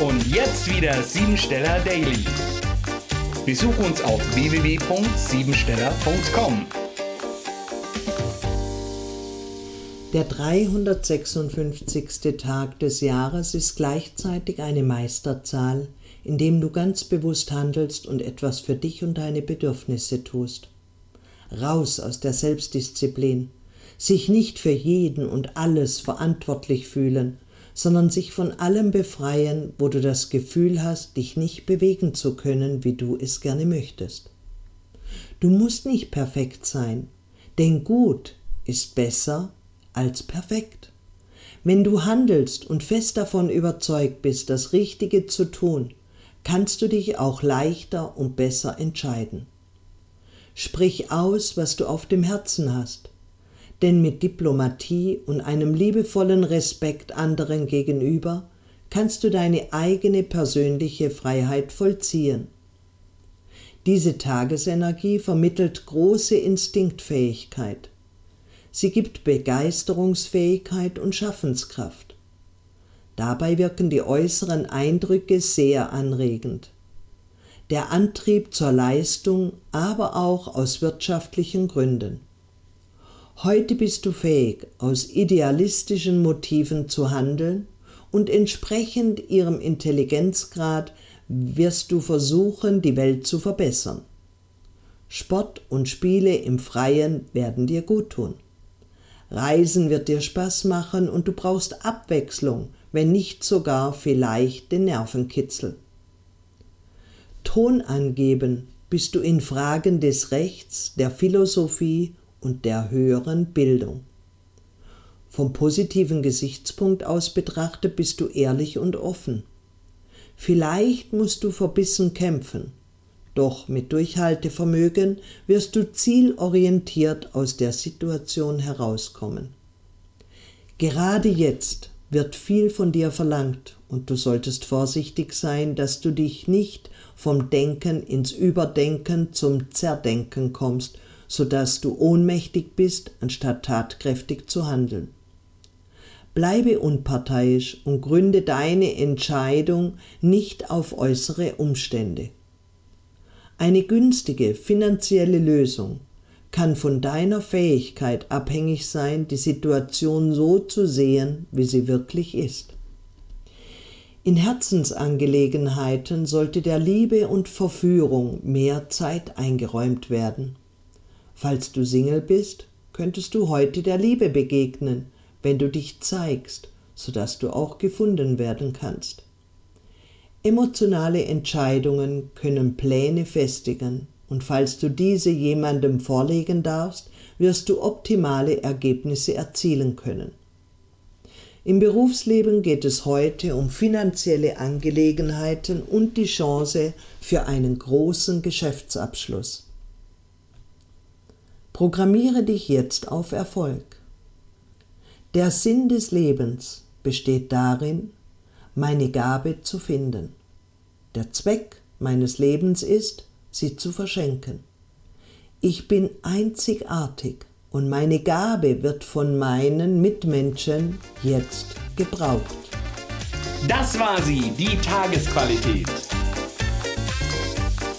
Und jetzt wieder Siebensteller Daily. Besuch uns auf www.siebensteller.com. Der 356. Tag des Jahres ist gleichzeitig eine Meisterzahl, in dem du ganz bewusst handelst und etwas für dich und deine Bedürfnisse tust. Raus aus der Selbstdisziplin, sich nicht für jeden und alles verantwortlich fühlen, sondern sich von allem befreien, wo du das Gefühl hast, dich nicht bewegen zu können, wie du es gerne möchtest. Du musst nicht perfekt sein, denn gut ist besser als perfekt. Wenn du handelst und fest davon überzeugt bist, das Richtige zu tun, kannst du dich auch leichter und besser entscheiden. Sprich aus, was du auf dem Herzen hast denn mit Diplomatie und einem liebevollen Respekt anderen gegenüber kannst du deine eigene persönliche Freiheit vollziehen. Diese Tagesenergie vermittelt große Instinktfähigkeit. Sie gibt Begeisterungsfähigkeit und Schaffenskraft. Dabei wirken die äußeren Eindrücke sehr anregend. Der Antrieb zur Leistung, aber auch aus wirtschaftlichen Gründen. Heute bist du fähig, aus idealistischen Motiven zu handeln und entsprechend ihrem Intelligenzgrad wirst du versuchen, die Welt zu verbessern. Sport und Spiele im Freien werden dir gut tun. Reisen wird dir Spaß machen und du brauchst Abwechslung, wenn nicht sogar vielleicht den Nervenkitzel. Ton angeben bist du in Fragen des Rechts, der Philosophie und der höheren Bildung. Vom positiven Gesichtspunkt aus betrachtet bist du ehrlich und offen. Vielleicht musst du verbissen kämpfen, doch mit Durchhaltevermögen wirst du zielorientiert aus der Situation herauskommen. Gerade jetzt wird viel von dir verlangt und du solltest vorsichtig sein, dass du dich nicht vom Denken ins Überdenken zum Zerdenken kommst sodass du ohnmächtig bist, anstatt tatkräftig zu handeln. Bleibe unparteiisch und gründe deine Entscheidung nicht auf äußere Umstände. Eine günstige finanzielle Lösung kann von deiner Fähigkeit abhängig sein, die Situation so zu sehen, wie sie wirklich ist. In Herzensangelegenheiten sollte der Liebe und Verführung mehr Zeit eingeräumt werden. Falls du Single bist, könntest du heute der Liebe begegnen, wenn du dich zeigst, sodass du auch gefunden werden kannst. Emotionale Entscheidungen können Pläne festigen, und falls du diese jemandem vorlegen darfst, wirst du optimale Ergebnisse erzielen können. Im Berufsleben geht es heute um finanzielle Angelegenheiten und die Chance für einen großen Geschäftsabschluss. Programmiere dich jetzt auf Erfolg. Der Sinn des Lebens besteht darin, meine Gabe zu finden. Der Zweck meines Lebens ist, sie zu verschenken. Ich bin einzigartig und meine Gabe wird von meinen Mitmenschen jetzt gebraucht. Das war sie, die Tagesqualität.